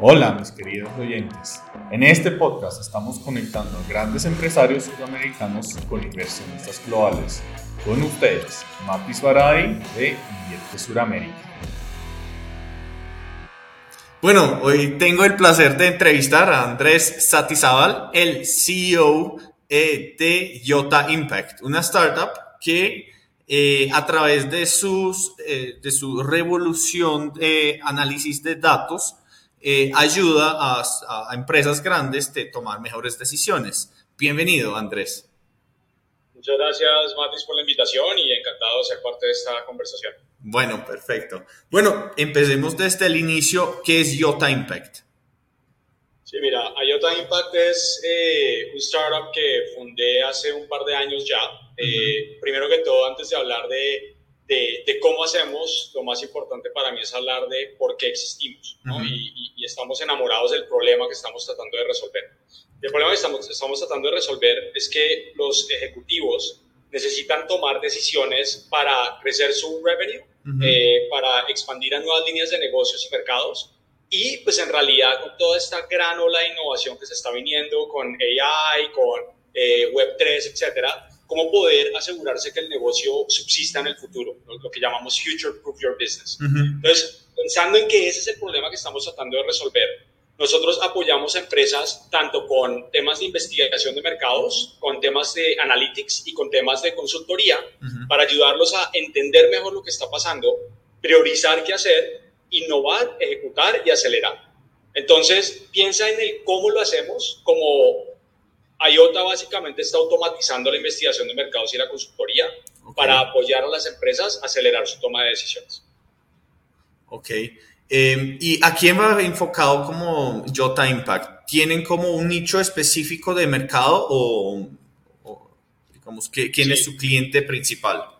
Hola mis queridos oyentes. En este podcast estamos conectando a grandes empresarios sudamericanos con inversionistas globales. Con ustedes, Matis Baray de Invierte Suramérica. Bueno, hoy tengo el placer de entrevistar a Andrés Satizabal, el CEO eh, de Yota Impact, una startup que eh, a través de, sus, eh, de su revolución de análisis de datos eh, ayuda a, empresas grandes a tomar mejores decisiones. Bienvenido, Andrés. Muchas gracias, Matis, por la invitación y encantado de ser parte de esta conversación. Bueno, perfecto. Bueno, empecemos desde el inicio. ¿Qué es Yota Impact? Sí, mira, IOTA Impact es eh, un startup que fundé hace un par de años ya. Eh, primero que todo, antes de hablar de de, cómo hacemos, lo más importante para mí es hablar de por qué existimos, ¿no? y, estamos enamorados del problema que estamos tratando de resolver. El problema que estamos, estamos tratando de resolver es que los ejecutivos necesitan tomar decisiones para crecer su revenue, eh, para expandir a nuevas líneas de negocios y mercados, y pues en realidad con toda esta gran ola de innovación que se está viniendo con AI, con eh, Web3, etcétera, cómo poder asegurarse que el negocio subsista en el futuro, lo que llamamos future proof your business. Entonces, pensando en que ese es el problema que estamos tratando de resolver, nosotros apoyamos a empresas tanto con temas de investigación de mercados, con temas de analytics y con temas de consultoría para ayudarlos a entender mejor lo que está pasando, priorizar qué hacer, innovar, ejecutar y acelerar. Entonces, piensa en el cómo lo hacemos como IOTA básicamente está automatizando la investigación de mercados y la consultoría para apoyar a las empresas a acelerar su toma de decisiones. Ok. Em, ¿Y a quién va enfocado como Jota Impact? ¿Tienen como un nicho específico de mercado o, digamos, quién es su cliente principal?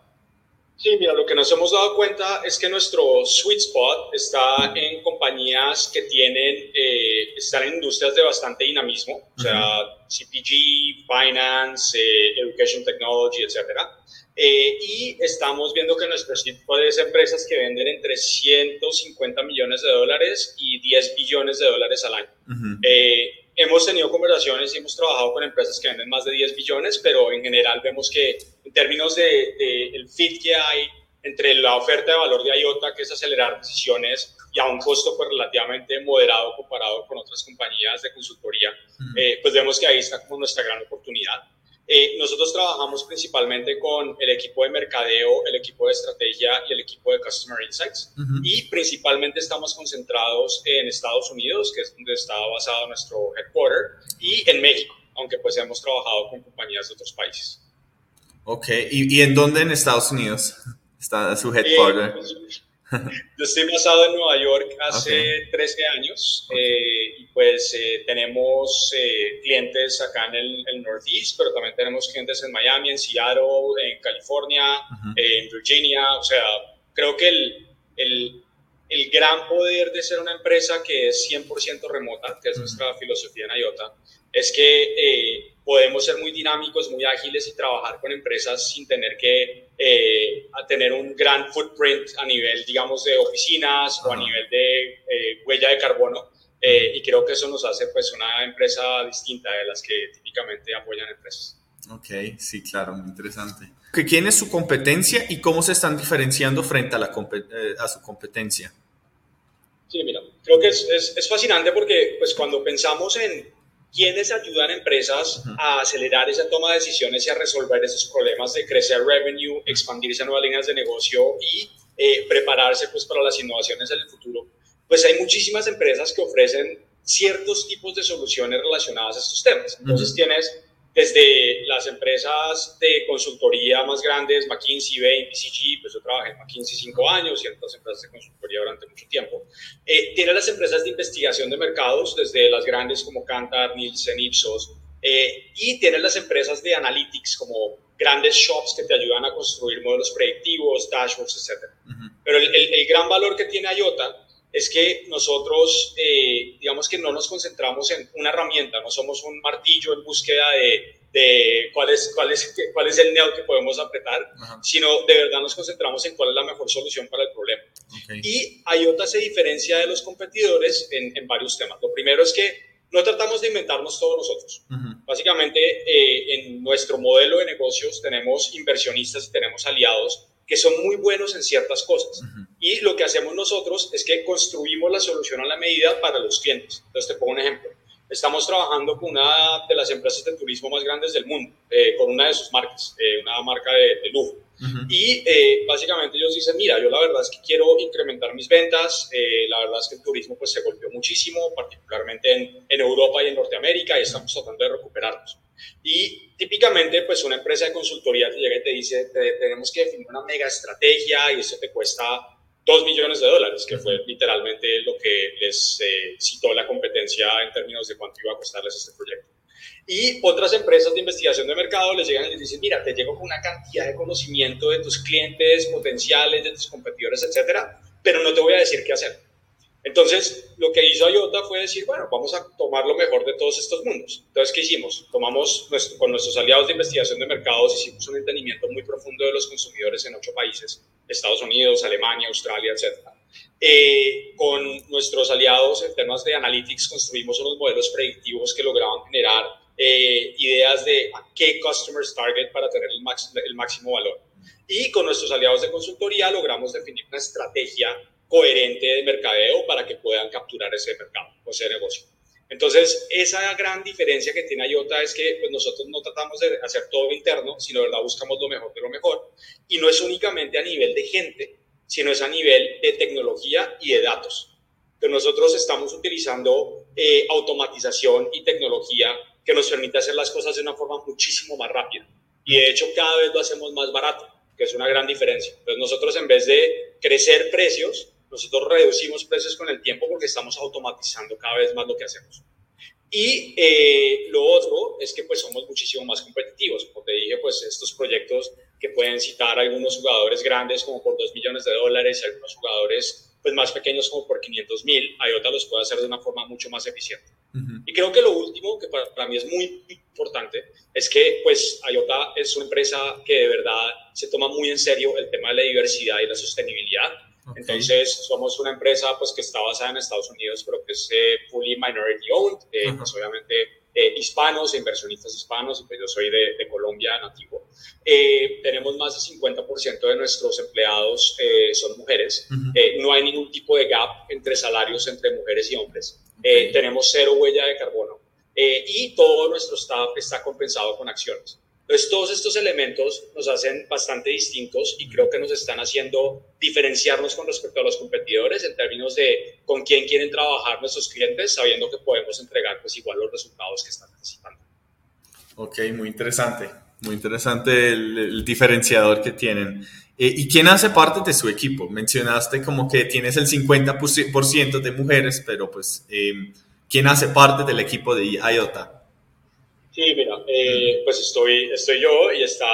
Sí, mira, lo que nos hemos dado cuenta es que nuestro sweet spot está en compañías que tienen, eh, están en industrias de bastante dinamismo, o sea, CPG, Finance, eh, Education Technology, etc. Eh, y estamos viendo que nuestro sweet spot es empresas que venden entre 150 millones de dólares y 10 billones de dólares al año hemos tenido conversaciones y hemos trabajado con empresas que venden más de 10 billones, pero en general vemos que en términos de, el fit que hay entre la oferta de valor de IOTA, que es acelerar decisiones y a un costo pues, relativamente moderado comparado con otras compañías de consultoría, eh, pues vemos que ahí está como nuestra gran oportunidad. Eh, nosotros trabajamos principalmente con el equipo de mercadeo, el equipo de estrategia y el equipo de Customer Insights. Y principalmente estamos concentrados en Estados Unidos, que es donde está basado nuestro headquarter, y en México, aunque pues hemos trabajado con compañías de otros países. Ok, ¿y, y en dónde en Estados Unidos está su headquarter? Eh, pues, Yo estoy basado en Nueva York hace 13 años eh, y pues eh, tenemos eh, clientes acá en el, el, Northeast, pero también tenemos clientes en Miami, en Seattle, en California, en Virginia. O sea, creo que el, el, el, gran poder de ser una empresa que es 100% remota, que es nuestra filosofía en IOTA, es que podemos ser muy dinámicos, muy ágiles y trabajar con empresas sin tener que eh, tener un gran footprint a nivel, digamos, de oficinas o a nivel de eh, huella de carbono. Eh, y creo que eso nos hace pues una empresa distinta de las que típicamente apoyan empresas. Ok, sí, claro, muy interesante. ¿Quién es su competencia y cómo se están diferenciando frente a, la, a su competencia? Sí, mira, creo que es, es, es fascinante porque pues cuando pensamos en ¿Quiénes ayudan a empresas a acelerar esa toma de decisiones y a resolver esos problemas de crecer revenue, expandirse a nuevas líneas de negocio y eh, prepararse pues, para las innovaciones en el futuro? Pues hay muchísimas empresas que ofrecen ciertos tipos de soluciones relacionadas a estos temas. Entonces tienes desde las empresas de consultoría más grandes, McKinsey, Bain, BCG, pues yo trabajé en McKinsey cinco años y en otras empresas de consultoría durante mucho tiempo. Eh, tiene las empresas de investigación de mercados, desde las grandes como Kantar, Nielsen, Ipsos, eh, y tiene las empresas de analytics como grandes shops que te ayudan a construir modelos predictivos, dashboards, etc. Pero el, el, gran valor que tiene IOTA es que nosotros, eh, digamos que no nos concentramos en una herramienta, no somos un martillo en búsqueda de de cuál es, cuál es, cuál es el neo que podemos apretar, sino de verdad nos concentramos en cuál es la mejor solución para el problema. Y IOTA se diferencia de los competidores en, en, varios temas. Lo primero es que no tratamos de inventarnos todos nosotros. Básicamente, eh, en nuestro modelo de negocios tenemos inversionistas y tenemos aliados que son muy buenos en ciertas cosas. Y lo que hacemos nosotros es que construimos la solución a la medida para los clientes. Entonces, te pongo un ejemplo. Estamos trabajando con una de las empresas de turismo más grandes del mundo, eh, con una de sus marcas, eh, una marca de, lujo. Y eh, básicamente ellos dicen, mira, yo la verdad es que quiero incrementar mis ventas, la verdad es que el turismo pues se golpeó muchísimo, particularmente en, en Europa y en Norteamérica, y estamos tratando de recuperarnos. Y típicamente, pues una empresa de consultoría te llega y te dice, tenemos que definir una mega estrategia y eso te cuesta 2 millones de dólares, que fue literalmente lo que les eh, citó la competencia en términos de cuánto iba a costarles este proyecto. Y otras empresas de investigación de mercado les llegan y les dicen, mira, te llego con una cantidad de conocimiento de tus clientes potenciales, de tus competidores, etcétera, pero no te voy a decir qué hacer. Entonces, lo que hizo IOTA fue decir, bueno, vamos a tomar lo mejor de todos estos mundos. Entonces, ¿qué hicimos? Tomamos con nuestros aliados de investigación de mercados, hicimos un entendimiento muy profundo de los consumidores en ocho países, Estados Unidos, Alemania, Australia, etc. Eh, con nuestros aliados en temas de analytics construimos unos modelos predictivos que lograban generar eh, ideas de a qué customers target para tener el, el máximo valor. Y con nuestros aliados de consultoría logramos definir una estrategia coherente de mercadeo para que puedan capturar ese mercado o ese negocio. Entonces, esa gran diferencia que tiene IOTA es que pues, nosotros no tratamos de hacer todo interno, sino de verdad buscamos lo mejor de lo mejor. Y no es únicamente a nivel de gente, sino es a nivel de tecnología y de datos. Que nosotros estamos utilizando eh, automatización y tecnología que nos permite hacer las cosas de una forma muchísimo más rápida. Y de hecho, cada vez lo hacemos más barato, que es una gran diferencia. Entonces, nosotros en vez de crecer precios, nosotros reducimos precios con el tiempo porque estamos automatizando cada vez más lo que hacemos. Y eh, lo otro es que pues somos muchísimo más competitivos. Como te dije, pues estos proyectos que pueden citar algunos jugadores grandes como por 2 millones de dólares y algunos jugadores pues más pequeños como por 500 mil, IOTA los puede hacer de una forma mucho más eficiente. Y creo que lo último, que para, para, mí es muy importante, es que pues IOTA es una empresa que de verdad se toma muy en serio el tema de la diversidad y la sostenibilidad. Entonces, somos una empresa pues, que está basada en Estados Unidos, pero que es eh, fully minority owned, eh, pues, obviamente eh, hispanos, inversionistas hispanos, y pues yo soy de, de Colombia nativo. tenemos más del 50% de nuestros empleados son mujeres. no hay ningún tipo de gap entre salarios entre mujeres y hombres. tenemos cero huella de carbono. y todo nuestro staff está compensado con acciones. Entonces, todos estos elementos nos hacen bastante distintos y creo que nos están haciendo diferenciarnos con respecto a los competidores en términos de con quién quieren trabajar nuestros clientes, sabiendo que podemos entregar pues igual los resultados que están necesitando. Ok, muy interesante, muy interesante el, diferenciador que tienen. Eh, ¿Y quién hace parte de su equipo? Mencionaste como que tienes el 50% de mujeres, pero pues, eh, ¿quién hace parte del equipo de IOTA? Sí, eh, pues estoy, estoy yo y está,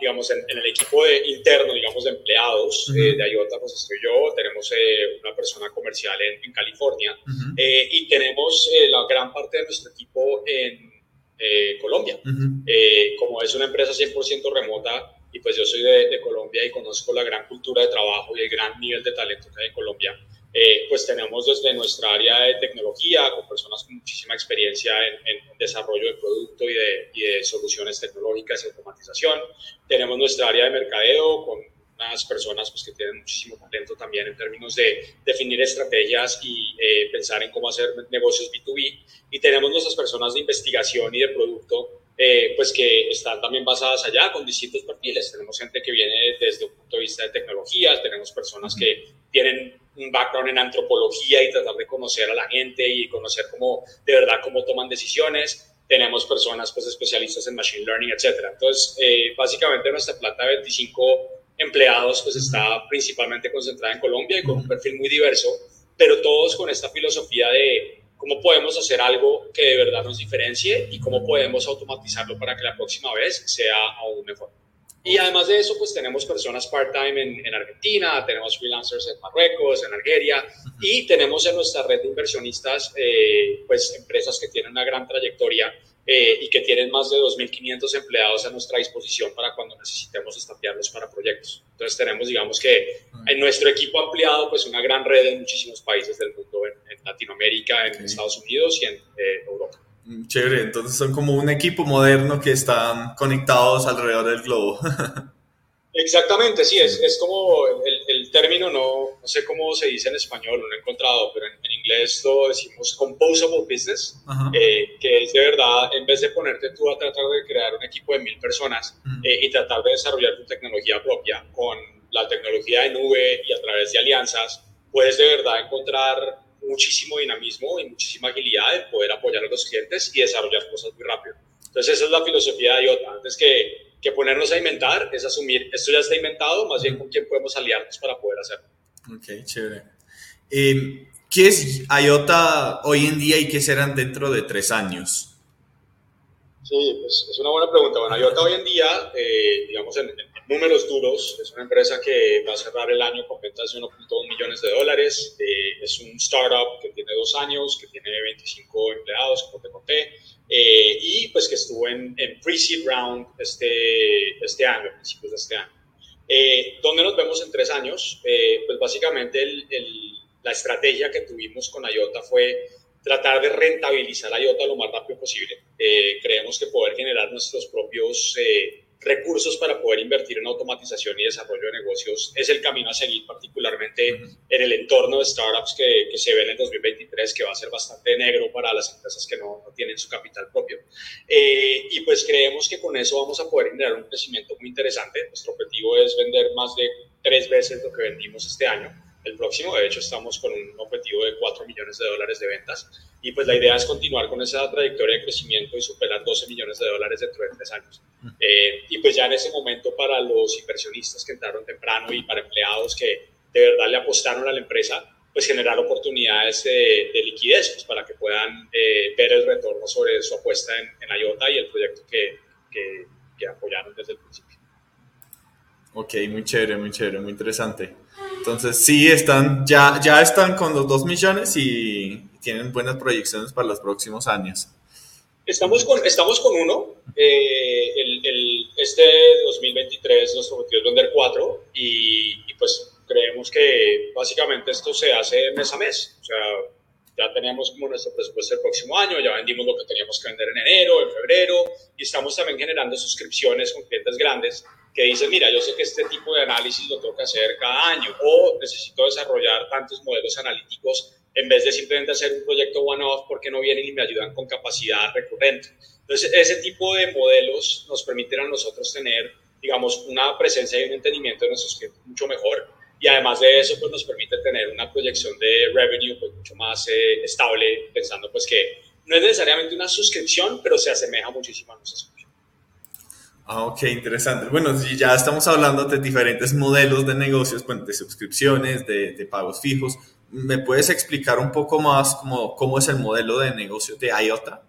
digamos, en, el equipo de, interno, digamos, de empleados eh, de IOTA, pues estoy yo, tenemos eh, una persona comercial en, California y tenemos la gran parte de nuestro equipo en Colombia. como es una empresa 100% remota y pues yo soy de, de Colombia y conozco la gran cultura de trabajo y el gran nivel de talento que hay en Colombia, eh, pues tenemos desde nuestra área de tecnología, con personas con muchísima experiencia en, desarrollo de producto y de, soluciones tecnológicas y automatización. Tenemos nuestra área de mercadeo, con unas personas pues, que tienen muchísimo talento también en términos de definir estrategias y eh, pensar en cómo hacer negocios B2B. Y tenemos nuestras personas de investigación y de producto eh, pues que están también basadas allá con distintos perfiles. Tenemos gente que viene desde un punto de vista de tecnología, tenemos personas que tienen un background en antropología y tratar de conocer a la gente y conocer cómo, de verdad, cómo toman decisiones. Tenemos personas pues especialistas en machine learning, etcétera. Entonces, eh, básicamente nuestra planta de 25 empleados pues está principalmente concentrada en Colombia y con un perfil muy diverso, pero todos con esta filosofía de cómo podemos hacer algo que de verdad nos diferencie y cómo podemos automatizarlo para que la próxima vez sea aún mejor. Y además de eso, pues tenemos personas part-time en, en, Argentina, tenemos freelancers en Marruecos, en Algeria, y tenemos en nuestra red de inversionistas, eh, pues empresas que tienen una gran trayectoria eh, y que tienen más de 2.500 empleados a nuestra disposición para cuando necesitemos estapearlos para proyectos. Entonces tenemos, digamos que en nuestro equipo ampliado, pues una gran red en muchísimos países del mundo, en, Latinoamérica, en Estados Unidos y en eh. Mm, chévere, entonces son como un equipo moderno que están conectados alrededor del globo. Exactamente, sí, es, es como el, el, término, no, no sé cómo se dice en español, no lo he encontrado, pero en, inglés lo decimos composable business, eh, que es de verdad, en vez de ponerte tú a tratar de crear un equipo de mil personas eh, y tratar de desarrollar tu tecnología propia con la tecnología de nube y a través de alianzas, puedes de verdad encontrar muchísimo dinamismo y muchísima agilidad en poder apoyar a los clientes y desarrollar cosas muy rápido. Entonces esa es la filosofía de IOTA, antes que que ponernos a inventar es asumir, esto ya está inventado, más bien con quién podemos aliarnos para poder hacerlo. Ok, chévere. Eh, ¿Qué es IOTA hoy en día y qué serán dentro de tres años? Sí, pues es una buena pregunta. Bueno, IOTA hoy en día, eh, digamos en, números duros, es una empresa que va a cerrar el año con ventas de 1.2 millones de dólares. Eh, es un startup que tiene dos años, que tiene 25 empleados, como te conté. Eh, y pues que estuvo en, en pre-seed round este, este año, a principios de este año. Eh, ¿Dónde nos vemos en tres años? Eh, pues básicamente el, la estrategia que tuvimos con IOTA fue tratar de rentabilizar IOTA lo más rápido posible. creemos que poder generar nuestros propios recursos para poder invertir en automatización y desarrollo de negocios es el camino a seguir, particularmente en el entorno de startups que, que, se ven en 2023, que va a ser bastante negro para las empresas que no, no tienen su capital propio. Eh, y pues creemos que con eso vamos a poder generar un crecimiento muy interesante. Nuestro objetivo es vender más de tres veces lo que vendimos este año el próximo. De hecho, estamos con un objetivo de 4 millones de dólares de ventas. Y pues la idea es continuar con esa trayectoria de crecimiento y superar 12 millones de dólares dentro de tres años. Eh, y pues ya en ese momento para los inversionistas que entraron temprano y para empleados que de verdad le apostaron a la empresa, pues generar oportunidades de, liquidez pues para que puedan eh, ver el retorno sobre su apuesta en, en IOTA y el proyecto que, que, que apoyaron desde el principio. Ok, muy chévere, muy chévere, muy interesante. Entonces sí, están, ya, ya están con los 2 millones y tienen buenas proyecciones para los próximos años. Estamos con, estamos con uno. Eh, el, el, este 2023 nuestro objetivo es vender cuatro y, y, pues creemos que básicamente esto se hace mes a mes. O sea, ya teníamos como nuestro presupuesto el próximo año, ya vendimos lo que teníamos que vender en enero, en febrero y estamos también generando suscripciones con clientes grandes que dicen, mira, yo sé que este tipo de análisis lo tengo que hacer cada año o necesito desarrollar tantos modelos analíticos en vez de simplemente hacer un proyecto one-off porque no vienen y me ayudan con capacidad recurrente. Entonces, ese tipo de modelos nos permiten a nosotros tener, digamos, una presencia y un entendimiento de nuestros clientes mucho mejor. Y además de eso, pues nos permite tener una proyección de revenue pues, mucho más eh, estable, pensando pues que no es necesariamente una suscripción, pero se asemeja muchísimo a nuestra suscripción. Ah, ok, interesante. Bueno, si ya estamos hablando de diferentes modelos de negocios, pues, de suscripciones, de, de, pagos fijos, ¿me puedes explicar un poco más cómo, cómo es el modelo de negocio de IOTA?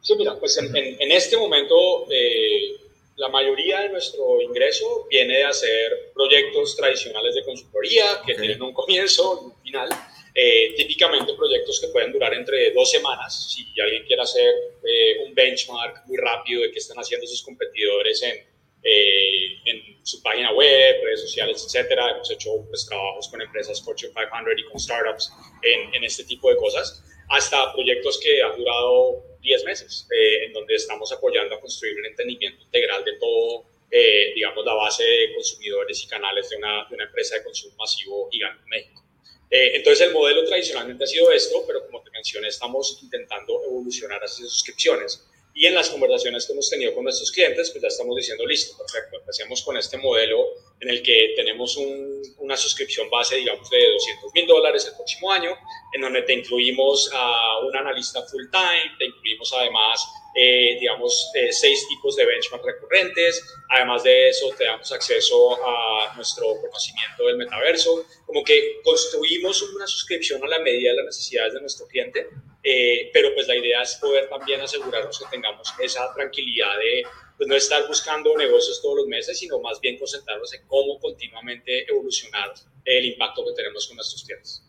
Sí, mira, pues en, en, en este momento eh, la mayoría de nuestro ingreso viene de hacer proyectos tradicionales de consultoría que okay. tienen un comienzo, un final eh, típicamente proyectos que pueden durar entre dos semanas. Si alguien quiere hacer eh, un benchmark muy rápido de qué están haciendo sus competidores en, eh, en su página web, redes sociales, etcétera. Hemos hecho pues, trabajos con empresas Fortune 500 y con startups en, en este tipo de cosas, hasta proyectos que han durado 10 meses, eh, en donde estamos apoyando a construir un entendimiento integral de todo, eh, digamos, la base de consumidores y canales de una, de una empresa de consumo masivo gigante en México. Eh, entonces el modelo tradicionalmente ha sido esto, pero como te mencioné, estamos intentando evolucionar hacia suscripciones. Y en las conversaciones que hemos tenido con nuestros clientes, pues ya estamos diciendo, listo, perfecto, empecemos con este modelo en el que tenemos un, una suscripción base, digamos, de 200 mil dólares el próximo año, en donde te incluimos a un analista full time, te incluimos además eh, digamos, eh, seis tipos de benchmark recurrentes. Además de eso, te damos acceso a nuestro conocimiento del metaverso. Como que construimos una suscripción a la medida de las necesidades de nuestro cliente, eh, pero pues la idea es poder también asegurarnos que tengamos esa tranquilidad de pues, no estar buscando negocios todos los meses, sino más bien concentrarnos en cómo continuamente evolucionar el impacto que tenemos con nuestros clientes.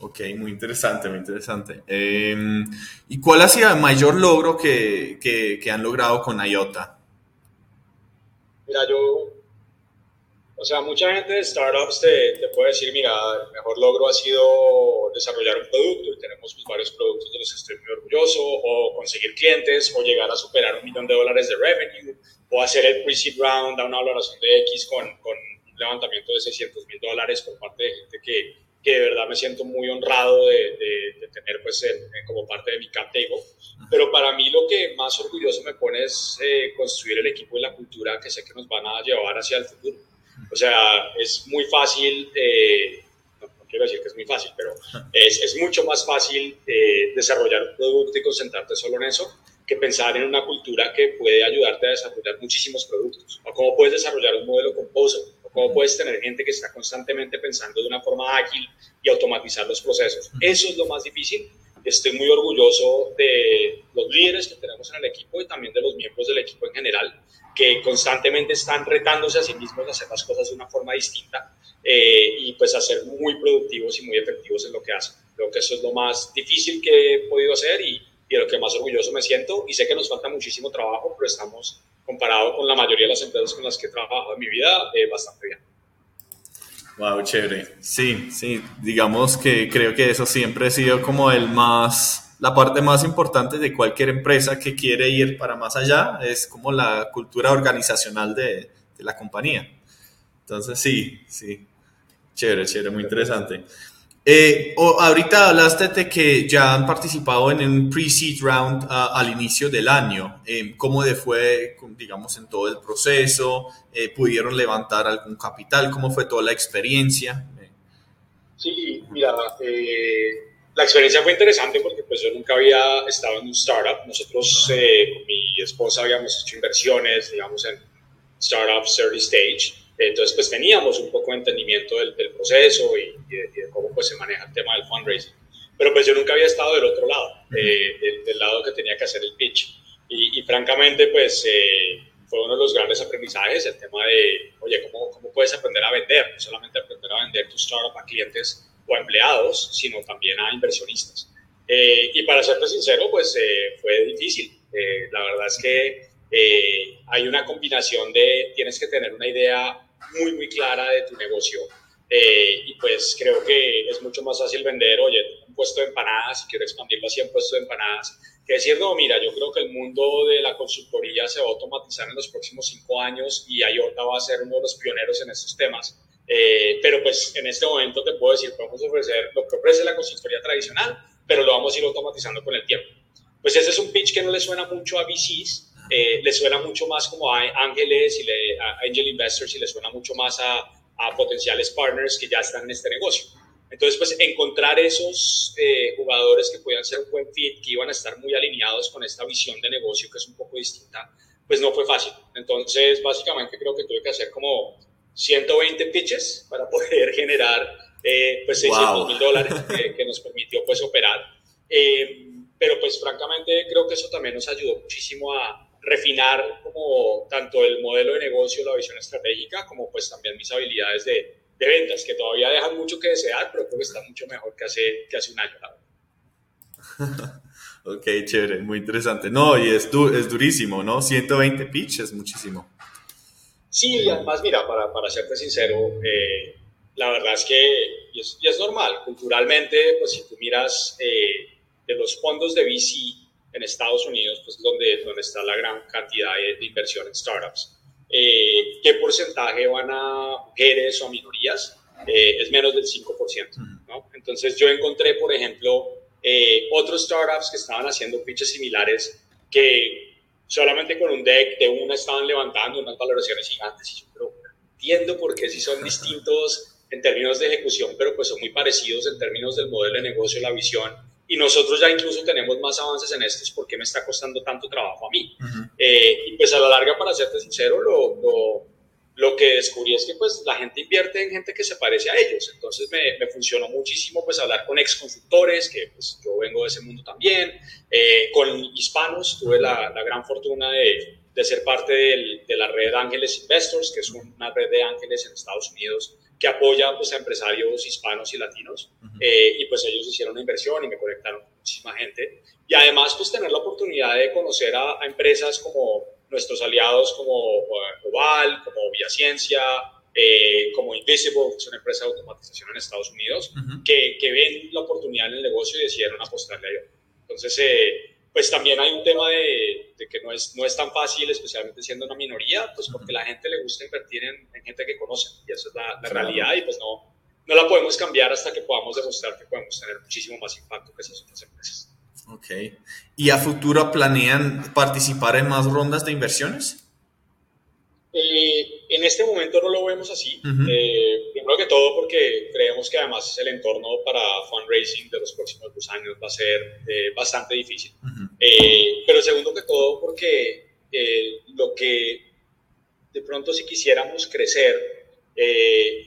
Ok, muy interesante, muy interesante. Em, ¿Y cuál ha sido el mayor logro que, que, que han logrado con IOTA? Mira, yo o sea, mucha gente de startups te, te, puede decir, mira, el mejor logro ha sido desarrollar un producto y tenemos pues, varios productos de los que estoy muy orgulloso, o conseguir clientes, o llegar a superar un millón de dólares de revenue, o hacer el pre-seed round a una valoración de X con, con un levantamiento de 600 mil dólares por parte de gente que, que de verdad me siento muy honrado de, de, tener pues como parte de mi cap table. Pero para mí lo que más orgulloso me pone es eh, construir el equipo y la cultura que sé que nos van a llevar hacia el futuro. O sea, es muy fácil, eh, no, quiero decir que es muy fácil, pero es, es mucho más fácil eh, desarrollar un producto y concentrarte solo en eso que pensar en una cultura que puede ayudarte a desarrollar muchísimos productos. O cómo puedes desarrollar un modelo composer, o cómo puedes tener gente que está constantemente pensando de una forma ágil y automatizar los procesos. Eso es lo más difícil. Estoy muy orgulloso de los líderes que tenemos en el equipo y también de los miembros del equipo en general que constantemente están retándose a sí mismos a hacer las cosas de una forma distinta eh, y pues a ser muy productivos y muy efectivos en lo que hacen. Creo que eso es lo más difícil que he podido hacer y, y de lo que más orgulloso me siento y sé que nos falta muchísimo trabajo, pero estamos comparado con la mayoría de las empresas con las que he trabajado en mi vida eh, bastante bien. Wow, chévere. Sí, sí, digamos que creo que eso siempre ha sido como el más la parte más importante de cualquier empresa que quiere ir para más allá es como la cultura organizacional de, de la compañía. Entonces, sí, sí. Chévere, chévere, muy interesante. Eh, ahorita hablaste de que ya han participado en un pre-seed round uh, al inicio del año. Eh, ¿Cómo fue, digamos, en todo el proceso? Eh, ¿Pudieron levantar algún capital? ¿Cómo fue toda la experiencia? Sí, mira, eh, la experiencia fue interesante porque pues yo nunca había estado en un startup. Nosotros eh, con mi esposa habíamos hecho inversiones, digamos, en startups early stage. Entonces pues teníamos un poco de entendimiento del, proceso y, de, cómo pues se maneja el tema del fundraising. Pero pues yo nunca había estado del otro lado, eh, del, lado que tenía que hacer el pitch. Y, francamente pues eh, fue uno de los grandes aprendizajes el tema de, oye, ¿cómo, ¿cómo puedes aprender a vender? No solamente aprender a vender tu startup a clientes o a empleados, sino también a inversionistas. Eh, y para serte sincero, pues eh, fue difícil. Eh, la verdad es que hay una combinación de, tienes que tener una idea muy, muy clara de tu negocio. y pues creo que es mucho más fácil vender, oye, un puesto de empanadas, y quiero expandirlo así en puesto de empanadas, que decir, no, mira, yo creo que el mundo de la consultoría se va a automatizar en los próximos cinco años y IOTA va a ser uno de los pioneros en estos temas. Eh, pero pues en este momento te puedo decir, podemos ofrecer lo que ofrece la consultoría tradicional, pero lo vamos a ir automatizando con el tiempo. Pues ese es un pitch que no le suena mucho a VCs, eh, le suena mucho más como a ángeles y le, a angel investors y le suena mucho más a, a, potenciales partners que ya están en este negocio. Entonces, pues encontrar esos eh, jugadores que puedan ser un buen fit, que iban a estar muy alineados con esta visión de negocio que es un poco distinta, pues no fue fácil. Entonces, básicamente creo que tuve que hacer como 120 pitches para poder generar eh, pues 600 mil dólares que, nos permitió pues operar. Eh, pero pues francamente creo que eso también nos ayudó muchísimo a refinar como tanto el modelo de negocio, la visión estratégica, como pues también mis habilidades de, de ventas, que todavía dejan mucho que desear, pero creo que está mucho mejor que hace, que hace un año. ok, chévere, muy interesante. No, y es, es durísimo, ¿no? 120 pitches, muchísimo. Sí, y además, mira, para, para serte sincero, eh, la verdad es que, y es, es, normal, culturalmente, pues si tú miras eh, de los fondos de VC en Estados Unidos, pues donde, donde está la gran cantidad de, inversión en startups, eh, ¿qué porcentaje van a mujeres o a minorías? es menos del 5%, ¿no? Entonces yo encontré, por ejemplo, otros startups que estaban haciendo pitches similares que solamente con un deck de una estaban levantando unas valoraciones gigantes. Y yo, pero entiendo por qué si son distintos en términos de ejecución, pero pues son muy parecidos en términos del modelo de negocio, la visión. Y nosotros ya incluso tenemos más avances en estos, ¿por qué me está costando tanto trabajo a mí? Eh, y pues a la larga, para serte sincero, lo, lo lo que descubrí es que pues la gente invierte en gente que se parece a ellos. Entonces me, me funcionó muchísimo pues hablar con ex consultores, que pues yo vengo de ese mundo también, eh, con hispanos, tuve la, la gran fortuna de, de ser parte del, de la red Ángeles Investors, que es una red de ángeles en Estados Unidos que apoya pues, a empresarios hispanos y latinos. Eh, y pues ellos hicieron una inversión y me conectaron con muchísima gente. Y además, pues tener la oportunidad de conocer a, empresas como nuestros aliados como eh, Oval, como Vía Ciencia, eh, como Invisible, que es una empresa de automatización en Estados Unidos, que, que, ven la oportunidad en el negocio y decidieron apostarle a ello. Entonces, pues también hay un tema de, que no es, no es tan fácil, especialmente siendo una minoría, pues porque a la gente le gusta invertir en, gente que conoce y esa es la, realidad y pues no, no la podemos cambiar hasta que podamos demostrar que podemos tener muchísimo más impacto que esas otras empresas. Ok. ¿Y a futuro planean participar en más rondas de inversiones? Eh, en este momento no lo vemos así. Eh, primero que todo porque creemos que además el entorno para fundraising de los próximos dos años va a ser eh, bastante difícil. pero segundo que todo porque lo que de pronto si quisiéramos crecer,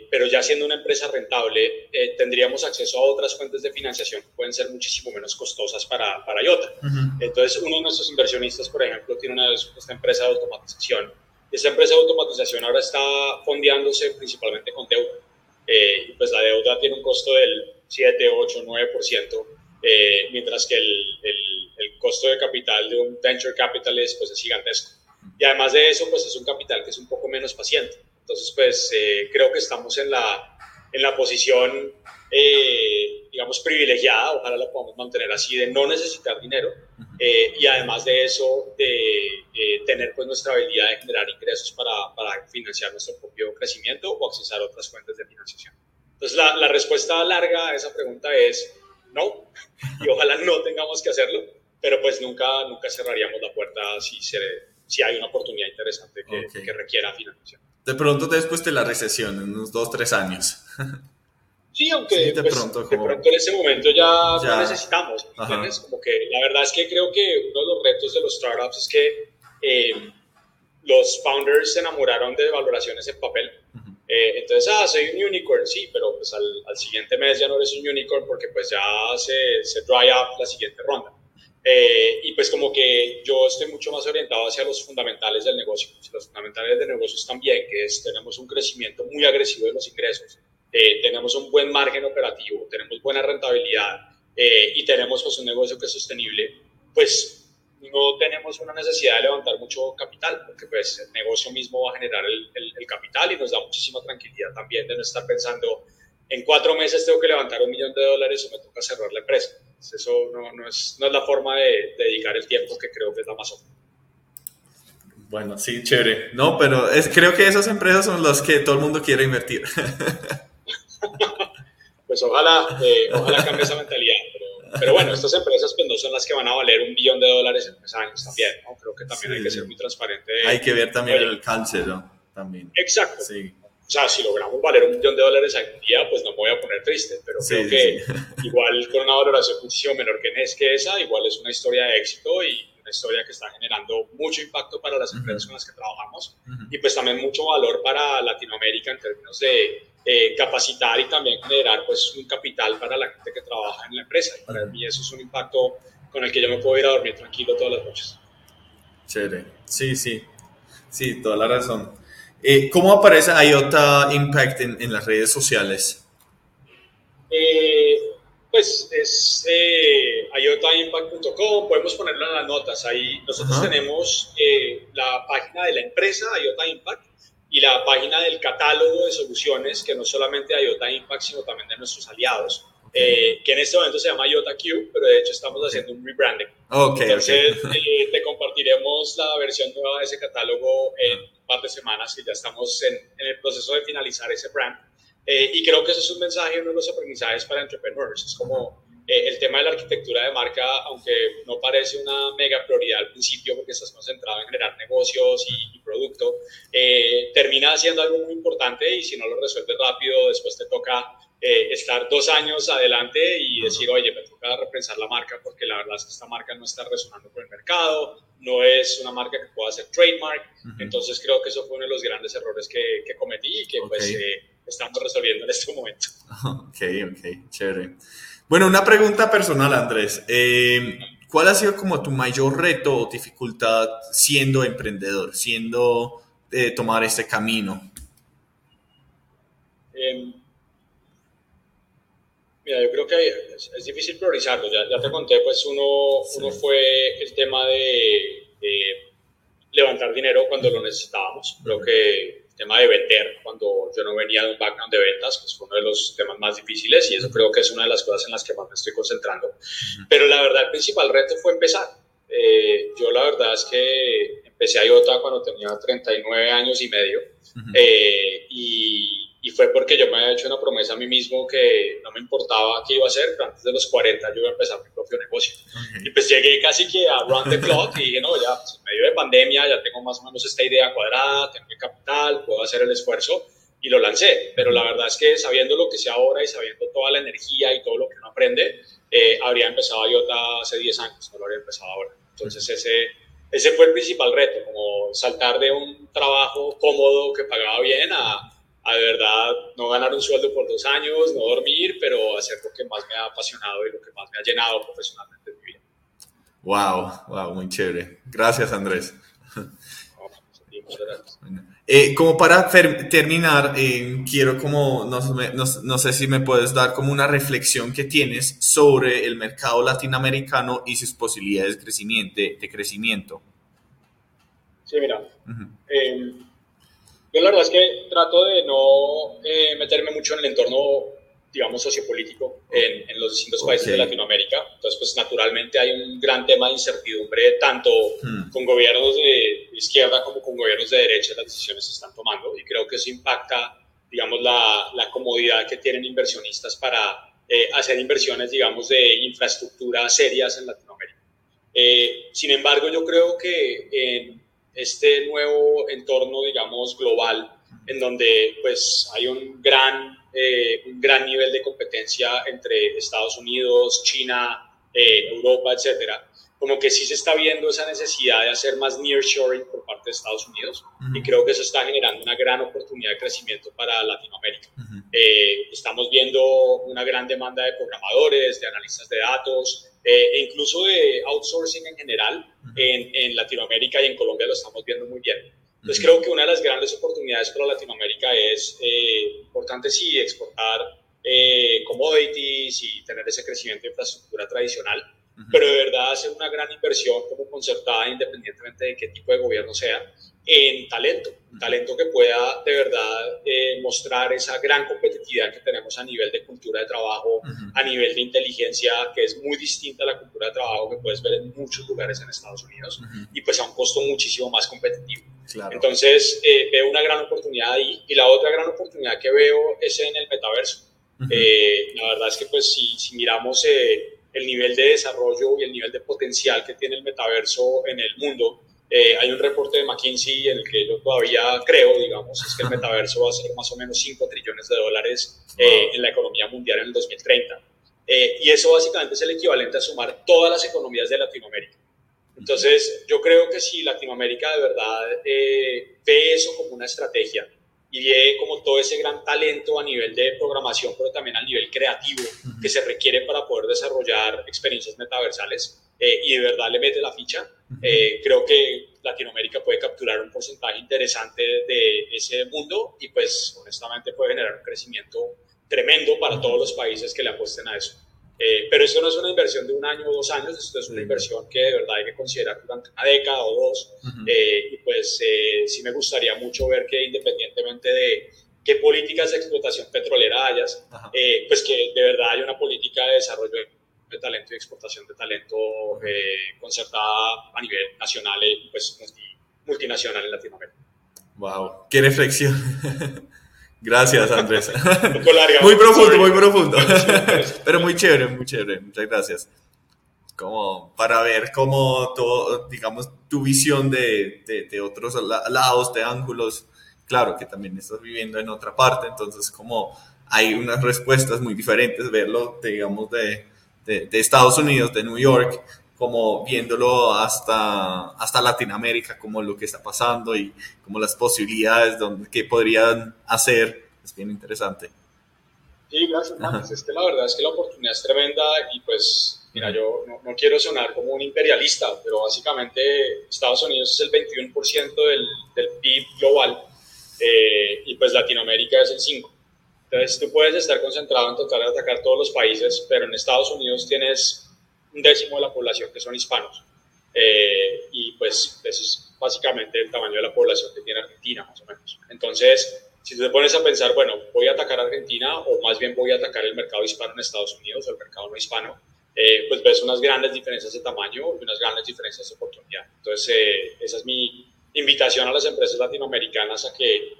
pero ya siendo una empresa rentable, tendríamos acceso a otras fuentes de financiación que pueden ser muchísimo menos costosas para, para IOTA. Entonces, uno de nuestros inversionistas, por ejemplo, tiene una, esta empresa de automatización esta empresa de automatización ahora está fondeándose principalmente con deuda. Eh, pues la deuda tiene un costo del 7, 8, 9%, eh, mientras que el, el, costo de capital de un venture capitalist pues, es gigantesco. Y además de eso, pues es un capital que es un poco menos paciente. Entonces, pues eh, creo que estamos en la, en la posición, eh, digamos, privilegiada, ojalá la podamos mantener así, de no necesitar dinero eh, y además de eso, de eh, tener pues nuestra habilidad de generar ingresos para, para, financiar nuestro propio crecimiento o accesar otras fuentes de financiación. Entonces, la, la respuesta larga a esa pregunta es no, y ojalá no tengamos que hacerlo, pero pues nunca, nunca cerraríamos la puerta si, se, si hay una oportunidad interesante que, que requiera financiación. De pronto después de la recesión, en unos dos, tres años. Sí, aunque de, pues, pronto, de, pronto, en ese momento ya, ya. necesitamos. Como que la verdad es que creo que uno de los retos de los startups es que eh, los founders se enamoraron de valoraciones en papel. eh, entonces, ah, soy un unicorn, sí, pero pues al, al, siguiente mes ya no eres un unicorn porque pues ya se, se dry up la siguiente ronda. Eh, y pues como que yo estoy mucho más orientado hacia los fundamentales del negocio. Los fundamentales del negocio están bien, que es tenemos un crecimiento muy agresivo de los ingresos, eh, tenemos un buen margen operativo, tenemos buena rentabilidad eh, y tenemos pues un negocio que es sostenible, pues no tenemos una necesidad de levantar mucho capital, porque pues el negocio mismo va a generar el, el, el capital y nos da muchísima tranquilidad también de no estar pensando en cuatro meses tengo que levantar un millón de dólares o me toca cerrar la empresa. Eso no, no, es, no es, la forma de, de, dedicar el tiempo que creo que es la más óptima. Bueno, sí, chévere. No, pero es, creo que esas empresas son las que todo el mundo quiere invertir. pues ojalá, eh, ojalá cambie esa mentalidad. Pero, pero, bueno, estas empresas pues, no son las que van a valer un billón de dólares en tres años también. ¿no? Creo que también sí. hay que ser muy transparente. Hay que ver también el alcance, ¿no? También. Exacto. Sí o sea, si logramos valer un millón de dólares algún día, pues no me voy a poner triste, pero sí, creo que sí. igual con una valoración muchísimo menor que, es que esa, igual es una historia de éxito y una historia que está generando mucho impacto para las empresas uh -huh. con las que trabajamos uh -huh. y pues también mucho valor para Latinoamérica en términos de eh, capacitar y también generar pues un capital para la gente que trabaja en la empresa. Y para mí eso es un impacto con el que yo me puedo ir a dormir tranquilo todas las noches. Chévere, sí, sí, sí, toda la razón. Eh, ¿Cómo aparece IOTA Impact en, en las redes sociales? Eh, pues es eh, iotaimpact.com, podemos ponerlo en las notas. Ahí nosotros Ajá. tenemos eh, la página de la empresa IOTA Impact y la página del catálogo de soluciones, que no solamente de IOTA Impact, sino también de nuestros aliados. Eh, que en este momento se llama IotaQ, pero de hecho estamos haciendo un rebranding. Okay, Entonces, okay. Eh, te compartiremos la versión nueva de ese catálogo en un par de semanas, que ya estamos en, en el proceso de finalizar ese brand. Eh, y creo que ese es un mensaje, uno de los aprendizajes para entrepreneurs. Es como eh, el tema de la arquitectura de marca, aunque no parece una mega prioridad al principio porque estás concentrado en generar negocios y, y producto, eh, termina siendo algo muy importante y si no lo resuelves rápido, después te toca eh, estar dos años adelante y decir, oye, me toca repensar la marca porque la verdad es que esta marca no está resonando con el mercado, no es una marca que pueda ser trademark. Uh -huh. Entonces creo que eso fue uno de los grandes errores que, que cometí y que okay. pues estamos resolviendo en este momento. Ok, ok, chévere. Bueno, una pregunta personal, Andrés. Eh, ¿Cuál ha sido como tu mayor reto o dificultad siendo emprendedor, siendo eh, tomar este camino? Em, mira, yo creo que es, difícil priorizarlo. Ya, ya, te conté, pues uno, uno fue el tema de, levantar dinero cuando lo necesitábamos. Creo que tema de vender, cuando yo no venía de un background de ventas, pues fue uno de los temas más difíciles y eso creo que es una de las cosas en las que más me estoy concentrando. Pero la verdad, el principal reto fue empezar. Eh, yo la verdad es que empecé a IOTA cuando tenía 39 años y medio eh, y, y, fue porque yo me había hecho una promesa a mí mismo que no me importaba qué iba a hacer, pero antes de los 40 yo iba a empezar mi propio negocio. Y pues llegué casi que a run the clock y dije, no, ya, pues, en medio de pandemia ya tengo más o menos esta idea cuadrada, tengo el capital, puedo hacer el esfuerzo y lo lancé. Pero la verdad es que sabiendo lo que sé ahora y sabiendo toda la energía y todo lo que uno aprende, eh, habría empezado IOTA hace 10 años, no lo habría empezado ahora. Entonces ese ese fue el principal reto, como saltar de un trabajo cómodo que pagaba bien a, a de verdad no ganar un sueldo por dos años, no dormir, pero hacer lo que más me ha apasionado y lo que más me ha llenado profesionalmente en mi vida. Wow, wow, muy chévere. Gracias, Andrés. Eh, como para terminar, eh, quiero como, no, no, no, sé si me puedes dar como una reflexión que tienes sobre el mercado latinoamericano y sus posibilidades de crecimiento. De crecimiento. Sí, mira. Eh, yo la verdad es que trato de no meterme mucho en el entorno digamos, sociopolítico en, en los distintos países de Latinoamérica. Entonces, pues naturalmente hay un gran tema de incertidumbre, tanto hmm. con gobiernos de izquierda como con gobiernos de derecha, las decisiones se están tomando y creo que eso impacta, digamos, la, la comodidad que tienen inversionistas para eh, hacer inversiones, digamos, de infraestructura serias en Latinoamérica. Eh, sin embargo, yo creo que en este nuevo entorno, digamos, global, en donde pues hay un gran eh, un gran nivel de competencia entre Estados Unidos, China, eh, Europa, etcétera, como que sí se está viendo esa necesidad de hacer más nearshoring por parte de Estados Unidos y creo que eso está generando una gran oportunidad de crecimiento para Latinoamérica. Eh, estamos viendo una gran demanda de programadores, de analistas de datos e incluso de outsourcing en general en, en Latinoamérica y en Colombia lo estamos viendo muy bien. Entonces creo que una de las grandes oportunidades para Latinoamérica es eh, importante sí exportar eh, commodities y tener ese crecimiento de infraestructura tradicional, pero de verdad hacer una gran inversión como concertada independientemente de qué tipo de gobierno sea en talento, talento que pueda de verdad eh, mostrar esa gran competitividad que tenemos a nivel de cultura de trabajo, a nivel de inteligencia, que es muy distinta a la cultura de trabajo que puedes ver en muchos lugares en Estados Unidos y pues a un costo muchísimo más competitivo. Entonces, eh, veo una gran oportunidad ahí. Y la otra gran oportunidad que veo es en el metaverso. Eh, la verdad es que, pues, si, si miramos eh, el nivel de desarrollo y el nivel de potencial que tiene el metaverso en el mundo, hay un reporte de McKinsey en el que yo todavía creo, digamos, es que el metaverso va a ser más o menos 5 trillones de dólares en la economía mundial en el 2030. y eso básicamente es el equivalente a sumar todas las economías de Latinoamérica. Entonces, yo creo que si Latinoamérica de verdad eh, ve eso como una estrategia y ve como todo ese gran talento a nivel de programación, pero también a nivel creativo que se requiere para poder desarrollar experiencias metaversales eh, y de verdad le mete la ficha, eh, creo que Latinoamérica puede capturar un porcentaje interesante de ese mundo y pues honestamente puede generar un crecimiento tremendo para todos los países que le apuesten a eso. Eh, pero eso no es una inversión de un año o dos años, esto es una inversión que de verdad hay que considerar durante una década o dos. Eh, y pues eh, sí me gustaría mucho ver que independientemente de qué políticas de explotación petrolera hayas, pues que de verdad haya una política de desarrollo de talento y exportación de talento concertada a nivel nacional y pues multinacional en Latinoamérica. Wow, qué reflexión. Gracias, Andrés. muy profundo, muy profundo. Pero muy chévere, muy chévere. Muchas gracias. Como para ver cómo todo, digamos, tu visión de, de, otros lados, de ángulos. Claro que también estás viviendo en otra parte, entonces como hay unas respuestas muy diferentes, verlo, digamos, de, de, Estados Unidos, de New York, como viéndolo hasta, hasta Latinoamérica, como lo que está pasando y como las posibilidades donde, que podrían hacer, es bien interesante. Sí, gracias, Max. Es que la verdad es que la oportunidad es tremenda y pues, mira, yo no, quiero sonar como un imperialista, pero básicamente Estados Unidos es el 21% del, del, PIB global eh, y pues Latinoamérica es el 5%. Entonces tú puedes estar concentrado en tratar de atacar todos los países, pero en Estados Unidos tienes un décimo de la población que son hispanos. Eh, y pues ese es básicamente el tamaño de la población que tiene Argentina, más o menos. Entonces, si tú te pones a pensar, bueno, voy a atacar a Argentina o más bien voy a atacar el mercado hispano en Estados Unidos o el mercado no hispano, eh, pues ves unas grandes diferencias de tamaño y unas grandes diferencias de oportunidad. Entonces, eh, esa es mi invitación a las empresas latinoamericanas a que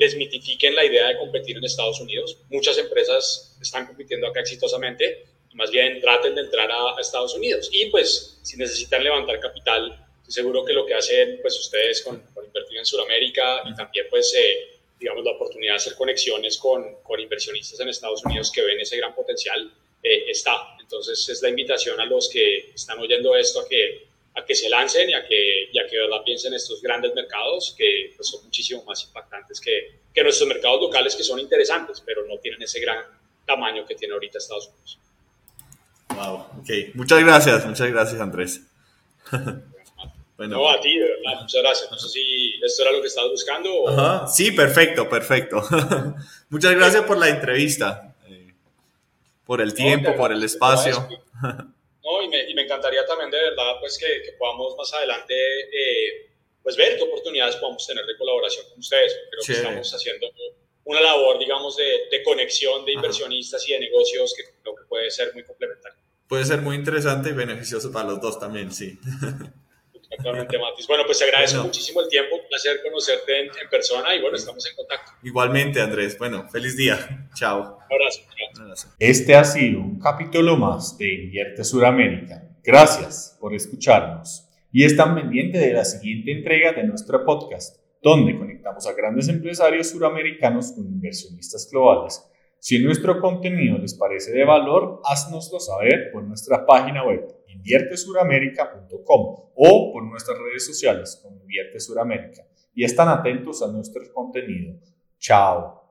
desmitifiquen la idea de competir en Estados Unidos. Muchas empresas están compitiendo acá exitosamente, más bien traten de entrar a, Estados Unidos. Y pues, si necesitan levantar capital, seguro que lo que hacen pues ustedes con, invertir en Sudamérica y también pues, eh, digamos, la oportunidad de hacer conexiones con, con, inversionistas en Estados Unidos que ven ese gran potencial, eh, está. Entonces, es la invitación a los que están oyendo esto a que a que se lancen y a que, y a que ¿verdad? piensen en estos grandes mercados que pues, son muchísimo más impactantes que, que nuestros mercados locales que son interesantes, pero no tienen ese gran tamaño que tiene ahorita Estados Unidos. Wow, ok. Muchas gracias, muchas gracias Andrés. bueno. No, a ti, de verdad, muchas gracias. No sé si esto era lo que estabas buscando. O... Ajá. Sí, perfecto, perfecto. muchas gracias por la entrevista, eh, por el tiempo, por el espacio. No, y me, y me, encantaría también de verdad pues que, que podamos más adelante eh, pues ver qué oportunidades podemos tener de colaboración con ustedes. Creo que estamos haciendo una labor, digamos, de, de conexión de inversionistas y de negocios que creo que puede ser muy complementario. Puede ser muy interesante y beneficioso para los dos también, sí. Exactamente, Matis. Bueno, pues te agradezco muchísimo el tiempo, un placer conocerte en, en, persona y bueno, estamos en contacto. Igualmente, Andrés. Bueno, feliz día. Chao. Un abrazo. Un abrazo. Este ha sido un capítulo más de Invierte Suramérica. Gracias por escucharnos y están pendientes de la siguiente entrega de nuestro podcast, donde conectamos a grandes empresarios suramericanos con inversionistas globales. Si nuestro contenido les parece de valor, haznoslo saber por nuestra página web inviertesuramerica.com o por nuestras redes sociales como Invierte Suramérica y están atentos a nuestro contenido. Chao.